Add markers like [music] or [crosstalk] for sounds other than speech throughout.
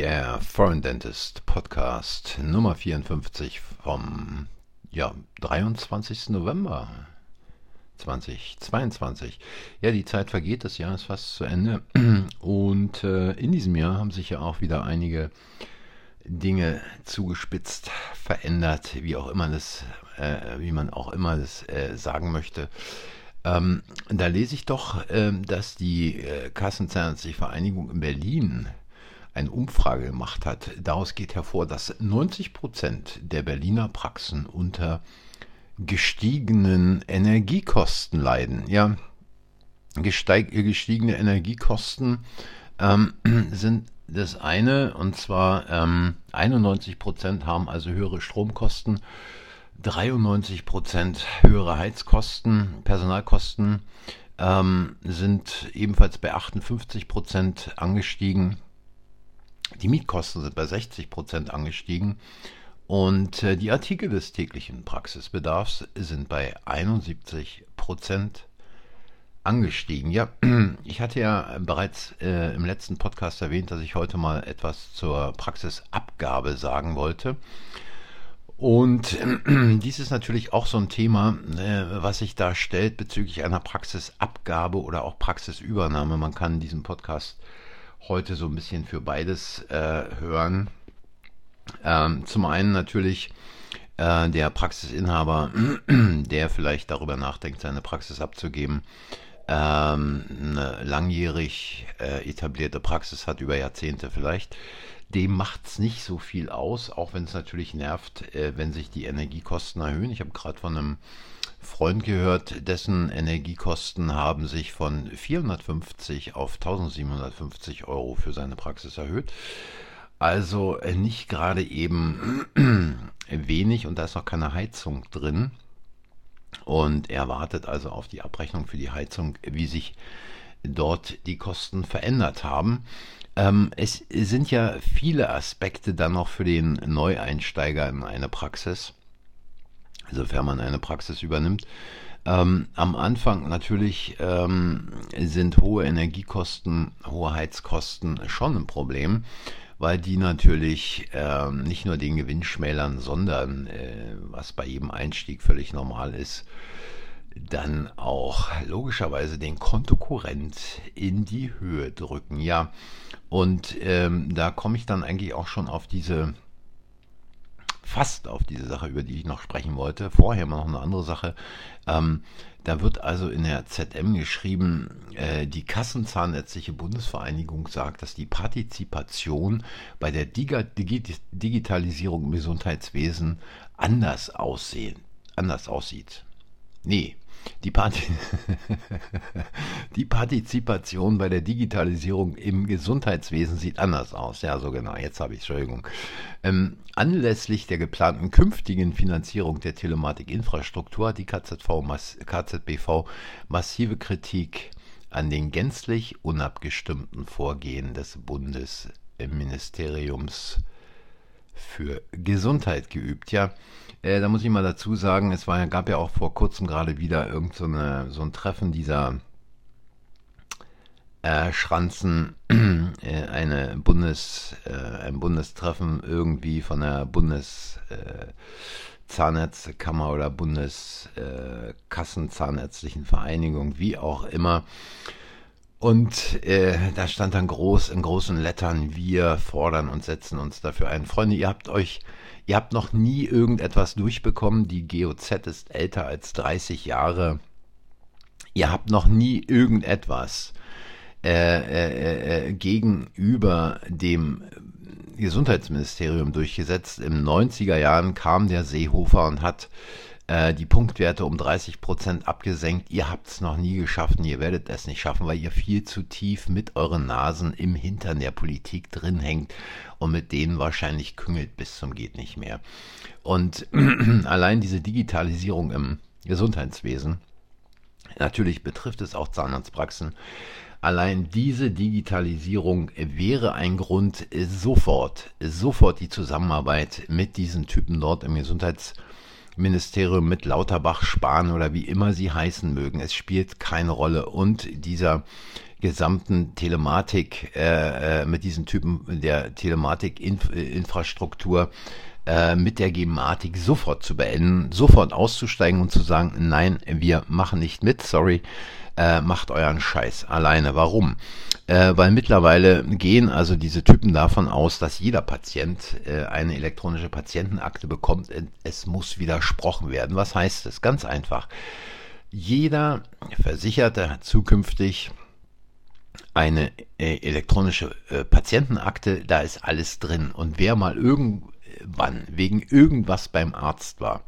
der Foreign Dentist Podcast Nummer 54 vom ja, 23. November 2022. Ja, die Zeit vergeht, das Jahr ist fast zu Ende. [clears throat] Und äh, in diesem Jahr haben sich ja auch wieder einige Dinge zugespitzt, verändert, wie auch immer das, äh, wie man auch immer das äh, sagen möchte. Ähm, da lese ich doch, ähm, dass die äh, Kassenzahnärztliche Vereinigung in Berlin eine Umfrage gemacht hat. Daraus geht hervor, dass 90 Prozent der Berliner Praxen unter gestiegenen Energiekosten leiden. Ja, gesteig, gestiegene Energiekosten ähm, sind das eine, und zwar ähm, 91 Prozent haben also höhere Stromkosten 93 Prozent höhere Heizkosten, Personalkosten ähm, sind ebenfalls bei 58 Prozent angestiegen. Die Mietkosten sind bei 60 Prozent angestiegen. Und äh, die Artikel des täglichen Praxisbedarfs sind bei 71 Prozent angestiegen. Ja, [clears throat] ich hatte ja bereits äh, im letzten Podcast erwähnt, dass ich heute mal etwas zur Praxisabgabe sagen wollte. Und äh, [clears throat] dies ist natürlich auch so ein Thema, äh, was sich da stellt bezüglich einer Praxisabgabe oder auch Praxisübernahme. Man kann diesen Podcast heute so ein bisschen für beides äh, hören. Ähm, zum einen natürlich äh, der Praxisinhaber, [clears throat] der vielleicht darüber nachdenkt, seine Praxis abzugeben, ähm, eine langjährig äh, etablierte Praxis hat, über Jahrzehnte vielleicht dem macht es nicht so viel aus, auch wenn es natürlich nervt, äh, wenn sich die Energiekosten erhöhen. Ich habe gerade von einem Freund gehört, dessen Energiekosten haben sich von 450 auf 1750 Euro für seine Praxis erhöht. Also äh, nicht gerade eben [clears throat] wenig und da ist noch keine Heizung drin. Und er wartet also auf die Abrechnung für die Heizung, wie sich dort die Kosten verändert haben. Ähm, es sind ja viele Aspekte dann noch für den Neueinsteiger in eine Praxis, sofern man eine Praxis übernimmt. Ähm, am Anfang natürlich ähm, sind hohe Energiekosten, hohe Heizkosten schon ein Problem, weil die natürlich ähm, nicht nur den Gewinn schmälern, sondern, äh, was bei jedem Einstieg völlig normal ist, dann auch logischerweise den Kontokorrent in die Höhe drücken. Ja, und ähm, da komme ich dann eigentlich auch schon auf diese, fast auf diese Sache, über die ich noch sprechen wollte. Vorher noch eine andere Sache. Ähm, da wird also in der ZM geschrieben, äh, die Kassenzahnärztliche Bundesvereinigung sagt, dass die Partizipation bei der Dig Digitalisierung im Gesundheitswesen anders, aussehen, anders aussieht. Nee, die, Parti [laughs] die Partizipation bei der Digitalisierung im Gesundheitswesen sieht anders aus. Ja, so genau, jetzt habe ich Entschuldigung. Ähm, anlässlich der geplanten künftigen Finanzierung der Telematikinfrastruktur hat die KZV, KZBV massive Kritik an den gänzlich unabgestimmten Vorgehen des Bundesministeriums für Gesundheit geübt. Ja, äh, da muss ich mal dazu sagen, es war, gab ja auch vor kurzem gerade wieder irgend so, eine, so ein Treffen dieser äh, Schranzen, [clears throat] äh, eine Bundes, äh, ein Bundestreffen irgendwie von der Bundeszahnärztekammer äh, oder Bundeskassenzahnärztlichen Vereinigung, wie auch immer. Und äh, da stand dann groß in großen Lettern, wir fordern und setzen uns dafür ein. Freunde, ihr habt euch Ihr habt noch nie irgendetwas durchbekommen. Die GOZ ist älter als 30 Jahre. Ihr habt noch nie irgendetwas äh, äh, äh, gegenüber dem Gesundheitsministerium durchgesetzt. Im 90er Jahren kam der Seehofer und hat äh, die Punktwerte um 30 Prozent abgesenkt. Ihr habt es noch nie geschafft und ihr werdet es nicht schaffen, weil ihr viel zu tief mit euren Nasen im Hintern der Politik drin hängt und mit denen wahrscheinlich küngelt bis zum geht nicht mehr. Und [clears throat] allein diese Digitalisierung im Gesundheitswesen, natürlich betrifft es auch Zahnarztpraxen, Allein diese Digitalisierung wäre ein Grund, sofort, sofort die Zusammenarbeit mit diesen Typen dort im Gesundheitswesen Ministerium mit Lauterbach, Spahn oder wie immer sie heißen mögen. Es spielt keine Rolle. Und dieser gesamten Telematik, äh, äh mit diesen Typen der Telematik-Infrastruktur, äh, mit der Gematik sofort zu beenden, sofort auszusteigen und zu sagen, nein, wir machen nicht mit, sorry, äh, macht euren Scheiß alleine. Warum? Äh, weil mittlerweile gehen also diese Typen davon aus, dass jeder Patient äh, eine elektronische Patientenakte bekommt. Es muss widersprochen werden. Was heißt es? Ganz einfach. Jeder Versicherte hat zukünftig eine äh, elektronische äh, Patientenakte, da ist alles drin. Und wer mal irgend wann wegen irgendwas beim Arzt war.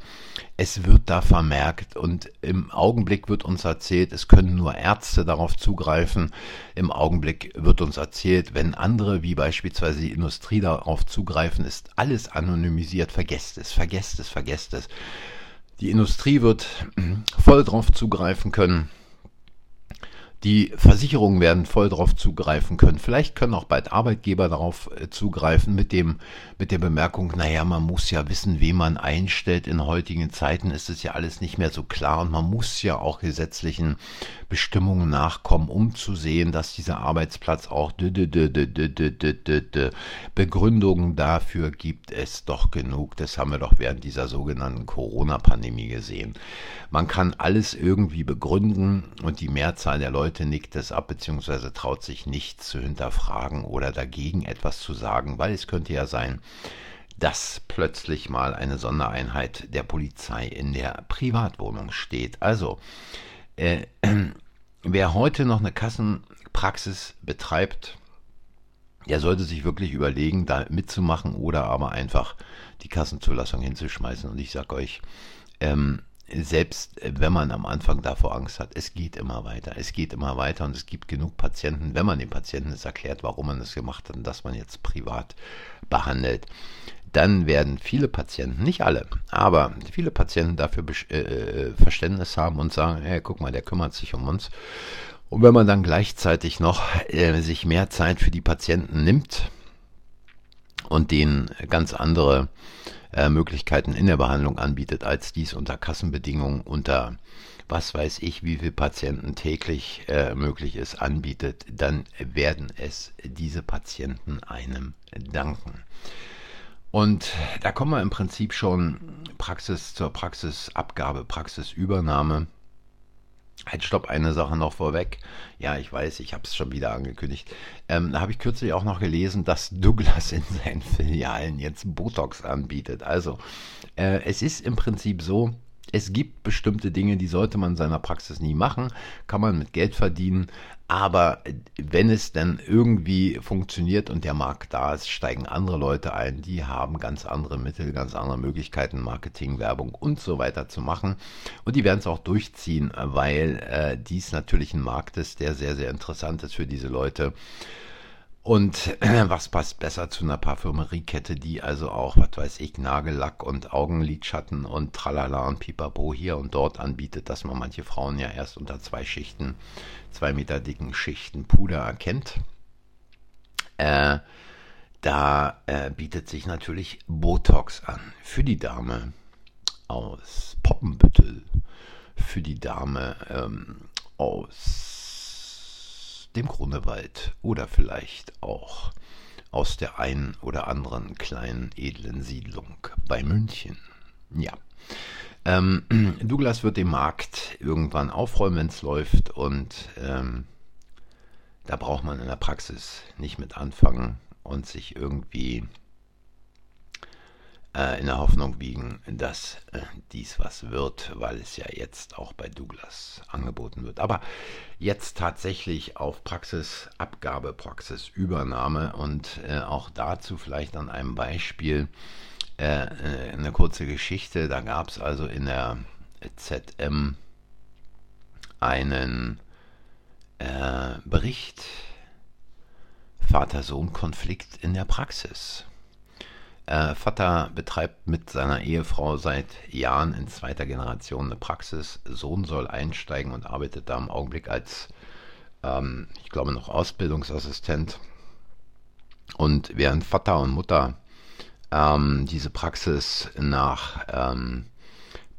Es wird da vermerkt und im Augenblick wird uns erzählt, es können nur Ärzte darauf zugreifen. Im Augenblick wird uns erzählt, wenn andere, wie beispielsweise die Industrie, darauf zugreifen, ist alles anonymisiert. Vergesst es, vergesst es, vergesst es. Die Industrie wird [clears throat] voll darauf zugreifen können. Die Versicherungen werden voll darauf zugreifen können. Vielleicht können auch bald Arbeitgeber darauf äh, zugreifen mit dem, mit der Bemerkung, naja, man muss ja wissen, wen man einstellt. In heutigen Zeiten ist es ja alles nicht mehr so klar und man muss ja auch gesetzlichen Bestimmungen nachkommen, um zu sehen, dass dieser Arbeitsplatz auch Begründungen dafür gibt es doch genug. Das haben wir doch während dieser sogenannten Corona-Pandemie gesehen. Man kann alles irgendwie begründen und die Mehrzahl der Leute Leute nickt es ab bzw. traut sich nicht zu hinterfragen oder dagegen etwas zu sagen, weil es könnte ja sein, dass plötzlich mal eine Sondereinheit der Polizei in der Privatwohnung steht. Also, äh, [clears throat] wer heute noch eine Kassenpraxis betreibt, der sollte sich wirklich überlegen, da mitzumachen oder aber einfach die Kassenzulassung hinzuschmeißen. Und ich sage euch, ähm, selbst äh, wenn man am Anfang davor Angst hat, es geht immer weiter, es geht immer weiter und es gibt genug Patienten, wenn man den Patienten es erklärt, warum man es gemacht hat und dass man jetzt privat behandelt, dann werden viele Patienten, nicht alle, aber viele Patienten dafür äh, äh, Verständnis haben und sagen, hey, guck mal, der kümmert sich um uns. Und wenn man dann gleichzeitig noch äh, sich mehr Zeit für die Patienten nimmt und denen ganz andere äh, Möglichkeiten in der Behandlung anbietet, als dies unter Kassenbedingungen, unter was weiß ich, wie viele Patienten täglich äh, möglich ist, anbietet, dann werden es diese Patienten einem danken. Und da kommen wir im Prinzip schon Praxis zur Praxisabgabe, Praxisübernahme. Halt, stopp, eine Sache noch vorweg. Ja, ich weiß, ich habe es schon wieder angekündigt. Ähm, da habe ich kürzlich auch noch gelesen, dass Douglas in seinen Filialen jetzt Botox anbietet. Also, äh, es ist im Prinzip so, es gibt bestimmte Dinge, die sollte man in seiner Praxis nie machen, kann man mit Geld verdienen, aber wenn es dann irgendwie funktioniert und der Markt da ist, steigen andere Leute ein, die haben ganz andere Mittel, ganz andere Möglichkeiten, Marketing, Werbung und so weiter zu machen. Und die werden es auch durchziehen, weil äh, dies natürlich ein Markt ist, der sehr, sehr interessant ist für diese Leute. Und äh, was passt besser zu einer Parfümeriekette, die also auch, was weiß ich, Nagellack und Augenlidschatten und Tralala und Pipapo hier und dort anbietet, dass man manche Frauen ja erst unter zwei Schichten, zwei Meter dicken Schichten Puder erkennt. Äh, da äh, bietet sich natürlich Botox an für die Dame aus Poppenbüttel, für die Dame ähm, aus dem Grunewald oder vielleicht auch aus der einen oder anderen kleinen edlen Siedlung bei München. Ja. Ähm, [clears throat] Douglas wird den Markt irgendwann aufräumen, wenn es läuft und ähm, da braucht man in der Praxis nicht mit anfangen und sich irgendwie äh, in der Hoffnung wiegen, dass äh, dies was wird, weil es ja jetzt auch bei Douglas angeboten wird. Aber jetzt tatsächlich auf Praxisabgabe, Praxisübernahme und äh, auch dazu vielleicht an einem Beispiel äh, äh, eine kurze Geschichte. Da gab es also in der ZM einen äh, Bericht Vater-Sohn-Konflikt in der Praxis. Äh, Vater betreibt mit seiner Ehefrau seit Jahren in zweiter Generation eine Praxis. Sohn soll einsteigen und arbeitet da im Augenblick als, ähm, ich glaube, noch Ausbildungsassistent. Und während Vater und Mutter ähm, diese Praxis nach ähm,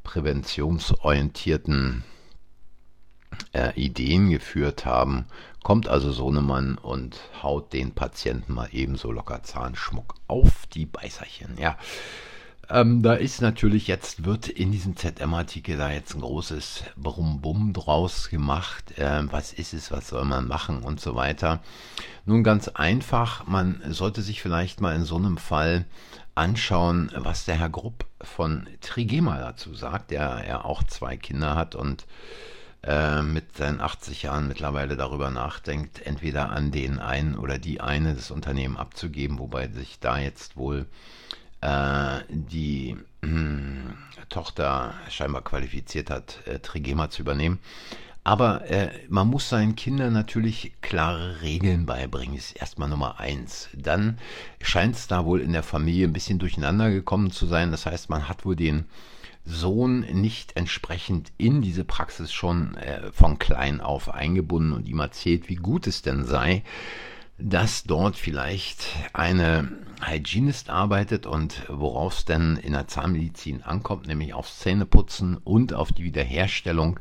präventionsorientierten äh, Ideen geführt haben, kommt also Sohnemann und haut den Patienten mal ebenso locker Zahnschmuck auf die Beißerchen. Ja, ähm, da ist natürlich jetzt, wird in diesem ZM-Artikel da jetzt ein großes Brumm-Bumm draus gemacht. Ähm, was ist es, was soll man machen und so weiter. Nun ganz einfach, man sollte sich vielleicht mal in so einem Fall anschauen, was der Herr Grupp von Trigema dazu sagt, der er auch zwei Kinder hat und äh, mit seinen 80 Jahren mittlerweile darüber nachdenkt, entweder an den einen oder die eine das Unternehmen abzugeben, wobei sich da jetzt wohl äh, die äh, Tochter scheinbar qualifiziert hat, äh, Trigema zu übernehmen. Aber äh, man muss seinen Kindern natürlich klare Regeln beibringen, ist erstmal Nummer eins. Dann scheint es da wohl in der Familie ein bisschen durcheinander gekommen zu sein. Das heißt, man hat wohl den Sohn nicht entsprechend in diese Praxis schon äh, von klein auf eingebunden und ihm erzählt, wie gut es denn sei, dass dort vielleicht eine Hygienist arbeitet und worauf es denn in der Zahnmedizin ankommt, nämlich aufs Zähneputzen und auf die Wiederherstellung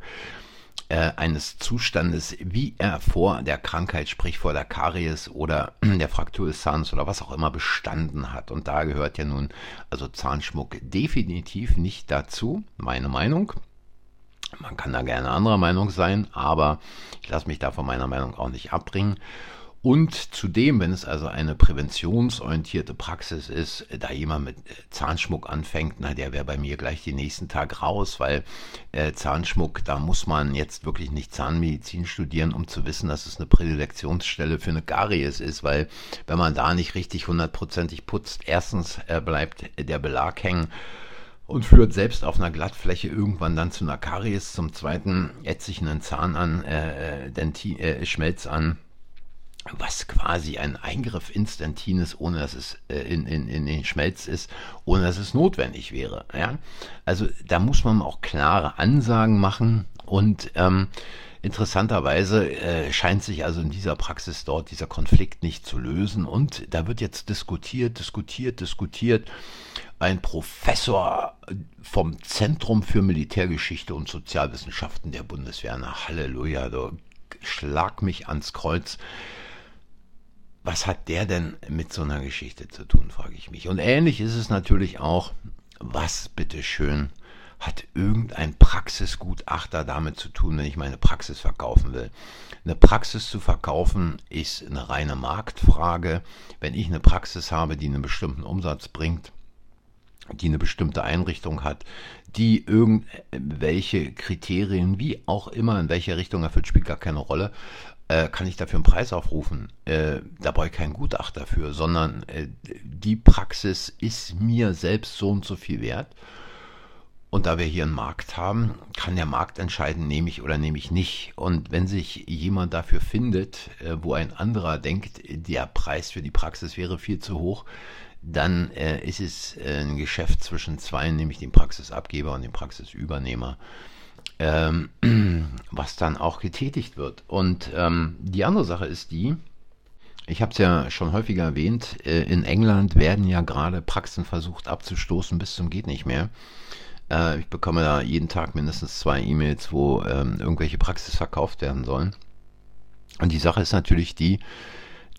eines Zustandes, wie er vor der Krankheit, sprich vor der Karies oder [clears throat] der Fraktur des Zahns oder was auch immer bestanden hat. Und da gehört ja nun also Zahnschmuck definitiv nicht dazu, meine Meinung. Man kann da gerne anderer Meinung sein, aber ich lasse mich da von meiner Meinung auch nicht abbringen. Und zudem, wenn es also eine präventionsorientierte Praxis ist, da jemand mit äh, Zahnschmuck anfängt, na, der wäre bei mir gleich den nächsten Tag raus, weil äh, Zahnschmuck, da muss man jetzt wirklich nicht Zahnmedizin studieren, um zu wissen, dass es eine Prädilektionsstelle für eine Karies ist, weil wenn man da nicht richtig hundertprozentig putzt, erstens äh, bleibt der Belag hängen und führt selbst auf einer Glattfläche irgendwann dann zu einer Karies. Zum zweiten ätzt sich einen Zahn an, äh, äh Denti äh, Schmelz an was quasi ein Eingriff instantin ist, ohne dass es äh, in, in, in den Schmelz ist, ohne dass es notwendig wäre. Ja? Also da muss man auch klare Ansagen machen und ähm, interessanterweise äh, scheint sich also in dieser Praxis dort dieser Konflikt nicht zu lösen und da wird jetzt diskutiert, diskutiert, diskutiert. Ein Professor vom Zentrum für Militärgeschichte und Sozialwissenschaften der Bundeswehr, na Halleluja, schlag mich ans Kreuz was hat der denn mit so einer Geschichte zu tun, frage ich mich. Und ähnlich ist es natürlich auch, was bitteschön hat irgendein Praxisgutachter damit zu tun, wenn ich meine Praxis verkaufen will. Eine Praxis zu verkaufen ist eine reine Marktfrage. Wenn ich eine Praxis habe, die einen bestimmten Umsatz bringt, die eine bestimmte Einrichtung hat, die irgendwelche Kriterien, wie auch immer, in welche Richtung erfüllt, spielt gar keine Rolle, äh, kann ich dafür einen Preis aufrufen. Äh, da brauche ich kein Gutachter dafür, sondern äh, die Praxis ist mir selbst so und so viel wert. Und da wir hier einen Markt haben, kann der Markt entscheiden, nehme ich oder nehme ich nicht. Und wenn sich jemand dafür findet, äh, wo ein anderer denkt, der Preis für die Praxis wäre viel zu hoch, dann äh, ist es äh, ein Geschäft zwischen zwei, nämlich dem Praxisabgeber und dem Praxisübernehmer ähm, [clears throat] was dann auch getätigt wird. Und ähm, die andere Sache ist die, ich habe es ja schon häufiger erwähnt, äh, in England werden ja gerade Praxen versucht abzustoßen bis zum geht nicht mehr. Äh, ich bekomme da jeden Tag mindestens zwei E-Mails, wo ähm, irgendwelche Praxis verkauft werden sollen. Und die Sache ist natürlich die,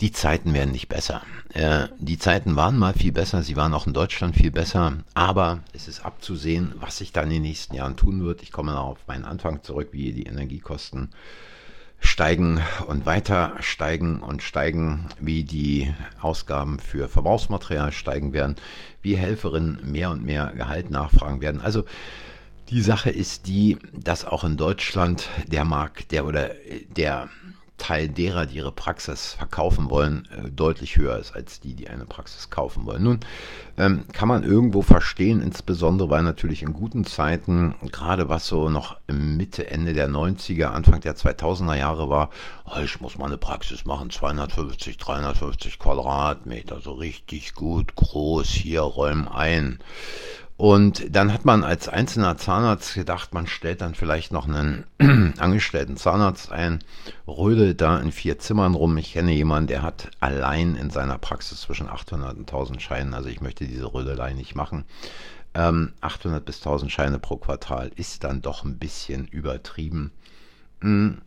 die Zeiten werden nicht besser. Äh, die Zeiten waren mal viel besser, sie waren auch in Deutschland viel besser, aber es ist abzusehen, was sich dann in den nächsten Jahren tun wird. Ich komme noch auf meinen Anfang zurück, wie die Energiekosten steigen und weiter steigen und steigen, wie die Ausgaben für Verbrauchsmaterial steigen werden, wie Helferinnen mehr und mehr Gehalt nachfragen werden. Also die Sache ist die, dass auch in Deutschland der Markt, der oder der Teil derer, die ihre Praxis verkaufen wollen, äh, deutlich höher ist als die, die eine Praxis kaufen wollen. Nun ähm, kann man irgendwo verstehen, insbesondere weil natürlich in guten Zeiten, gerade was so noch Mitte, Ende der 90er, Anfang der 2000er Jahre war, oh, ich muss mal eine Praxis machen, 250, 350 Quadratmeter, so richtig gut, groß, hier räumen ein. Und dann hat man als einzelner Zahnarzt gedacht, man stellt dann vielleicht noch einen [clears throat] angestellten Zahnarzt ein, rödelt da in vier Zimmern rum. Ich kenne jemanden, der hat allein in seiner Praxis zwischen 800 und 1000 Scheinen. Also ich möchte diese Rödelei nicht machen. Ähm, 800 bis 1000 Scheine pro Quartal ist dann doch ein bisschen übertrieben. Mhm.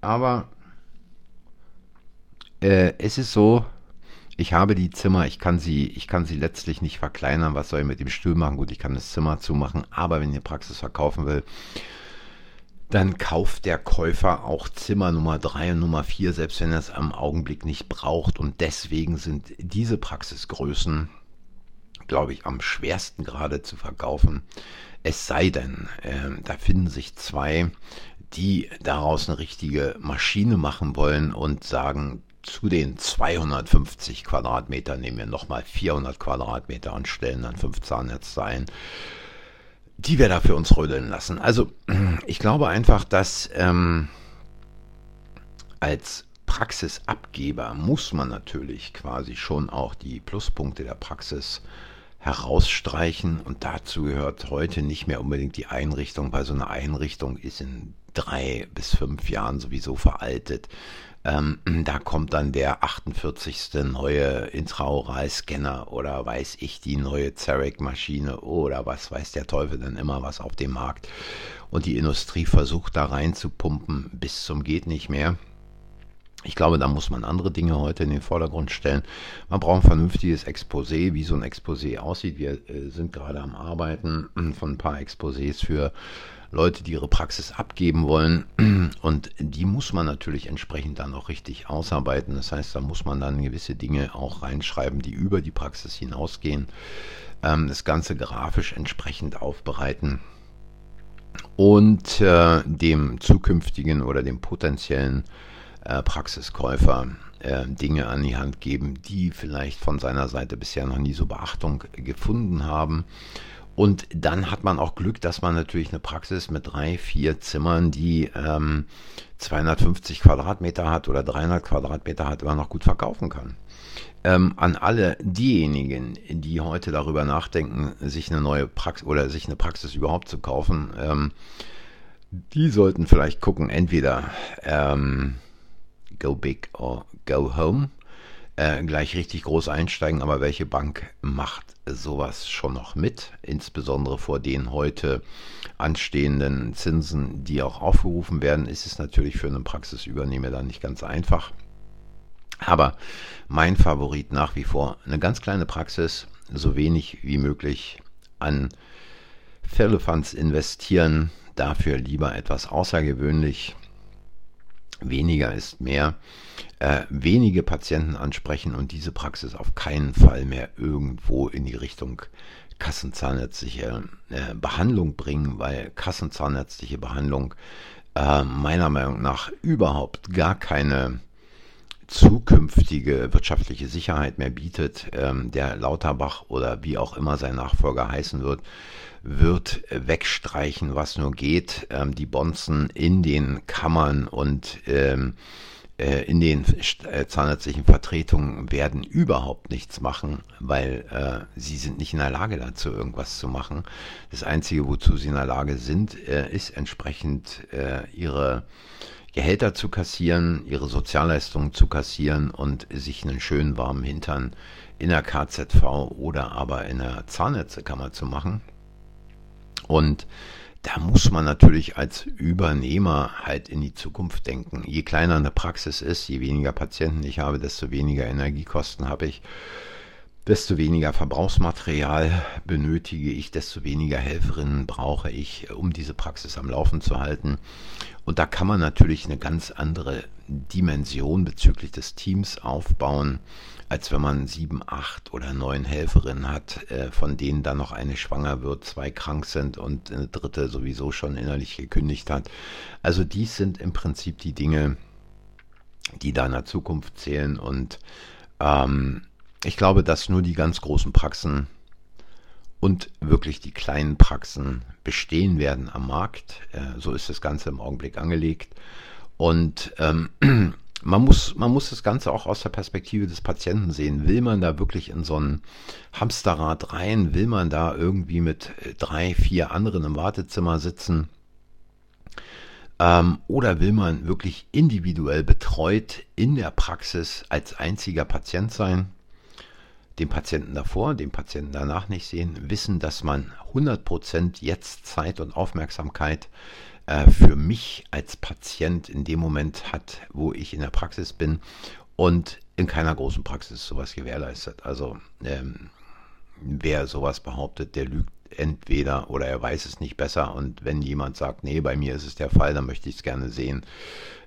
Aber äh, es ist so, ich habe die Zimmer, ich kann sie, ich kann sie letztlich nicht verkleinern. Was soll ich mit dem Stuhl machen? Gut, ich kann das Zimmer zumachen, aber wenn ihr Praxis verkaufen will, dann kauft der Käufer auch Zimmer Nummer 3 und Nummer 4, selbst wenn er es am Augenblick nicht braucht. Und deswegen sind diese Praxisgrößen, glaube ich, am schwersten gerade zu verkaufen. Es sei denn, äh, da finden sich zwei, die daraus eine richtige Maschine machen wollen und sagen, zu den 250 Quadratmetern nehmen wir nochmal 400 Quadratmeter und stellen dann fünf Zahnnetze ein die wir da für uns rödeln lassen. Also [clears throat] ich glaube einfach, dass ähm, als Praxisabgeber muss man natürlich quasi schon auch die Pluspunkte der Praxis herausstreichen und dazu gehört heute nicht mehr unbedingt die Einrichtung, weil so eine Einrichtung ist in drei bis fünf Jahren sowieso veraltet. Ähm, [clears throat] da kommt dann der 48. neue Intraoral-Scanner oder weiß ich, die neue Zarek-Maschine oder was weiß der Teufel denn immer was auf dem Markt. Und die Industrie versucht da rein zu pumpen bis zum geht nicht mehr. Ich glaube, da muss man andere Dinge heute in den Vordergrund stellen. Man braucht ein vernünftiges Exposé, wie so ein Exposé aussieht. Wir äh, sind gerade am Arbeiten [clears throat] von ein paar Exposés für Leute, die ihre Praxis abgeben wollen. [clears throat] Und die muss man natürlich entsprechend dann auch richtig ausarbeiten. Das heißt, da muss man dann gewisse Dinge auch reinschreiben, die über die Praxis hinausgehen. Ähm, das Ganze grafisch entsprechend aufbereiten und äh, dem zukünftigen oder dem potenziellen äh, Praxiskäufer äh, Dinge an die Hand geben, die vielleicht von seiner Seite bisher noch nie so Beachtung gefunden haben und dann hat man auch Glück, dass man natürlich eine Praxis mit drei, vier Zimmern, die ähm, 250 Quadratmeter hat oder 300 Quadratmeter hat, immer noch gut verkaufen kann. Ähm, an alle diejenigen, die heute darüber nachdenken, sich eine neue Praxis oder sich eine Praxis überhaupt zu kaufen, ähm, die sollten vielleicht gucken, entweder ähm, go big or go home äh, gleich richtig groß einsteigen, aber welche Bank macht sowas schon noch mit? Insbesondere vor den heute anstehenden Zinsen, die auch aufgerufen werden, ist es natürlich für einen Praxisübernehmer dann nicht ganz einfach. Aber mein Favorit nach wie vor eine ganz kleine Praxis, so wenig wie möglich an Firlefanz investieren, dafür lieber etwas außergewöhnlich weniger ist mehr, äh, wenige Patienten ansprechen und diese Praxis auf keinen Fall mehr irgendwo in die Richtung kassenzahnärztliche äh, Behandlung bringen, weil kassenzahnärztliche Behandlung äh, meiner Meinung nach überhaupt gar keine zukünftige wirtschaftliche Sicherheit mehr bietet. Ähm, der Lauterbach oder wie auch immer sein Nachfolger heißen wird, wird wegstreichen, was nur geht. Ähm, die Bonzen in den Kammern und ähm, äh, in den äh, zahnärztlichen Vertretungen werden überhaupt nichts machen, weil äh, sie sind nicht in der Lage dazu, irgendwas zu machen. Das Einzige, wozu sie in der Lage sind, äh, ist entsprechend äh, ihre Gehälter zu kassieren, ihre Sozialleistungen zu kassieren und sich einen schönen warmen Hintern in der KZV oder aber in der Zahnärztekammer zu machen. Und da muss man natürlich als Übernehmer halt in die Zukunft denken. Je kleiner eine Praxis ist, je weniger Patienten ich habe, desto weniger Energiekosten habe ich, desto weniger Verbrauchsmaterial benötige ich, desto weniger Helferinnen brauche ich, um diese Praxis am Laufen zu halten. Und da kann man natürlich eine ganz andere Dimension bezüglich des Teams aufbauen als wenn man sieben, acht oder neun Helferinnen hat, äh, von denen dann noch eine schwanger wird, zwei krank sind und eine dritte sowieso schon innerlich gekündigt hat. Also dies sind im Prinzip die Dinge, die da in der Zukunft zählen und ähm, ich glaube, dass nur die ganz großen Praxen und wirklich die kleinen Praxen bestehen werden am Markt. Äh, so ist das Ganze im Augenblick angelegt. Und ähm, [clears throat] man muss, man muss das Ganze auch aus der Perspektive des Patienten sehen. Will man da wirklich in so ein Hamsterrad rein? Will man da irgendwie mit äh, drei, vier anderen im Wartezimmer sitzen? Ähm, oder will man wirklich individuell betreut in der Praxis als einziger Patient sein? Den Patienten davor, den Patienten danach nicht sehen, wissen, dass man 100% jetzt Zeit und Aufmerksamkeit äh, für mich als Patient in dem Moment hat, wo ich in der Praxis bin und in keiner großen Praxis sowas gewährleistet. Also ähm, wer sowas behauptet, der lügt entweder oder er weiß es nicht besser und wenn jemand sagt, nee, bei mir ist es der Fall, dann möchte ich es gerne sehen,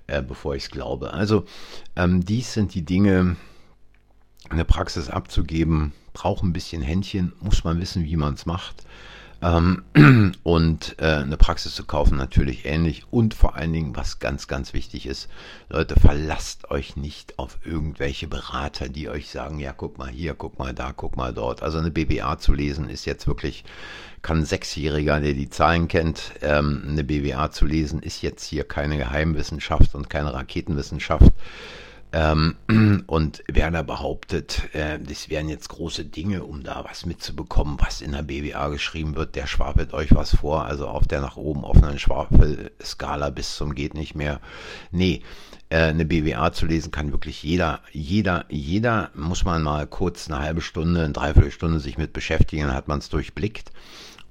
äh, bevor ich es glaube. Also ähm, dies sind die Dinge, eine Praxis abzugeben, braucht ein bisschen Händchen, muss man wissen, wie man es macht. Ähm, [clears throat] und äh, eine Praxis zu kaufen natürlich ähnlich. Und vor allen Dingen, was ganz, ganz wichtig ist, Leute, verlasst euch nicht auf irgendwelche Berater, die euch sagen, ja, guck mal hier, guck mal da, guck mal dort. Also eine BWA zu lesen ist jetzt wirklich, kann ein Sechsjähriger, der die Zahlen kennt, ähm, eine BWA zu lesen, ist jetzt hier keine Geheimwissenschaft und keine Raketenwissenschaft. Ähm, [clears throat] und Werner behauptet, äh, das wären jetzt große Dinge, um da was mitzubekommen, was in der BWA geschrieben wird. Der schwafelt euch was vor, also auf der nach oben offenen Schwafelskala bis zum geht nicht mehr. Nee, äh, eine BWA zu lesen kann wirklich jeder, jeder, jeder muss man mal kurz eine halbe Stunde, eine Dreiviertelstunde sich mit beschäftigen, dann hat man es durchblickt.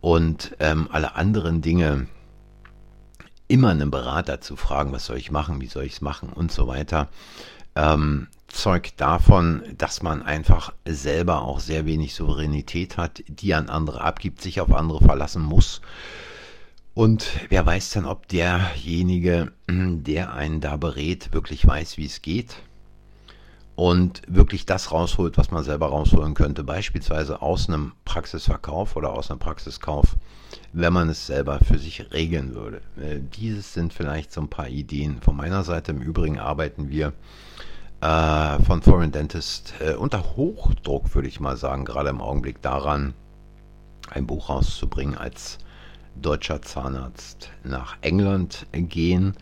Und ähm, alle anderen Dinge, immer einen Berater zu fragen, was soll ich machen, wie soll ich es machen und so weiter ähm, zeugt davon, dass man einfach selber auch sehr wenig Souveränität hat, die an andere abgibt, sich auf andere verlassen muss. Und wer weiß dann, ob derjenige, [clears throat] der einen da berät, wirklich weiß, wie es geht und wirklich das rausholt, was man selber rausholen könnte, beispielsweise aus einem Praxisverkauf oder aus einem Praxiskauf, wenn man es selber für sich regeln würde. Äh, dieses sind vielleicht so ein paar Ideen von meiner Seite. Im Übrigen arbeiten wir äh, von Foreign Dentist äh, unter Hochdruck, würde ich mal sagen, gerade im Augenblick daran, ein Buch rauszubringen als deutscher Zahnarzt nach England gehen.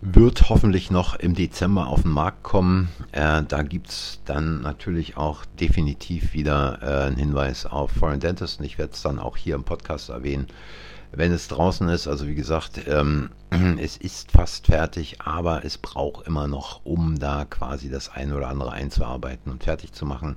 Wird hoffentlich noch im Dezember auf den Markt kommen. Äh, da gibt es dann natürlich auch definitiv wieder äh, einen Hinweis auf Foreign Dentist. Und ich werde es dann auch hier im Podcast erwähnen wenn es draußen ist. Also wie gesagt, ähm, [clears throat] es ist fast fertig, aber es braucht immer noch, um da quasi das eine oder andere einzuarbeiten und fertig zu machen.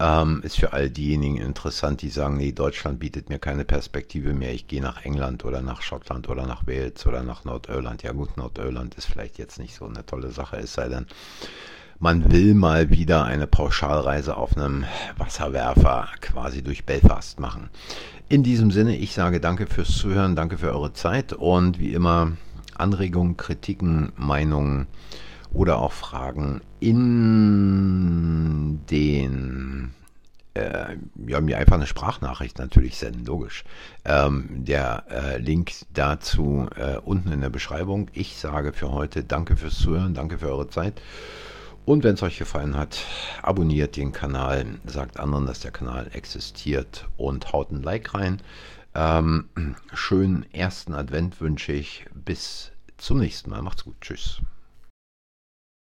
Ähm, ist für all diejenigen interessant, die sagen, nee, Deutschland bietet mir keine Perspektive mehr, ich gehe nach England oder nach Schottland oder nach Wales oder nach Nordirland. Ja gut, Nordirland ist vielleicht jetzt nicht so eine tolle Sache, es sei denn, man will mal wieder eine Pauschalreise auf einem Wasserwerfer quasi durch Belfast machen. In diesem Sinne, ich sage danke fürs Zuhören, danke für eure Zeit und wie immer Anregungen, Kritiken, Meinungen oder auch Fragen in den äh, ja, mir einfach eine Sprachnachricht natürlich senden, logisch. Ähm, der äh, Link dazu äh, unten in der Beschreibung. Ich sage für heute danke fürs Zuhören, danke für eure Zeit und wenn es euch gefallen hat, abonniert den Kanal, sagt anderen, dass der Kanal existiert und haut ein Like rein. Ähm, schönen ersten Advent wünsche ich. Bis zum nächsten Mal. Macht's gut. Tschüss.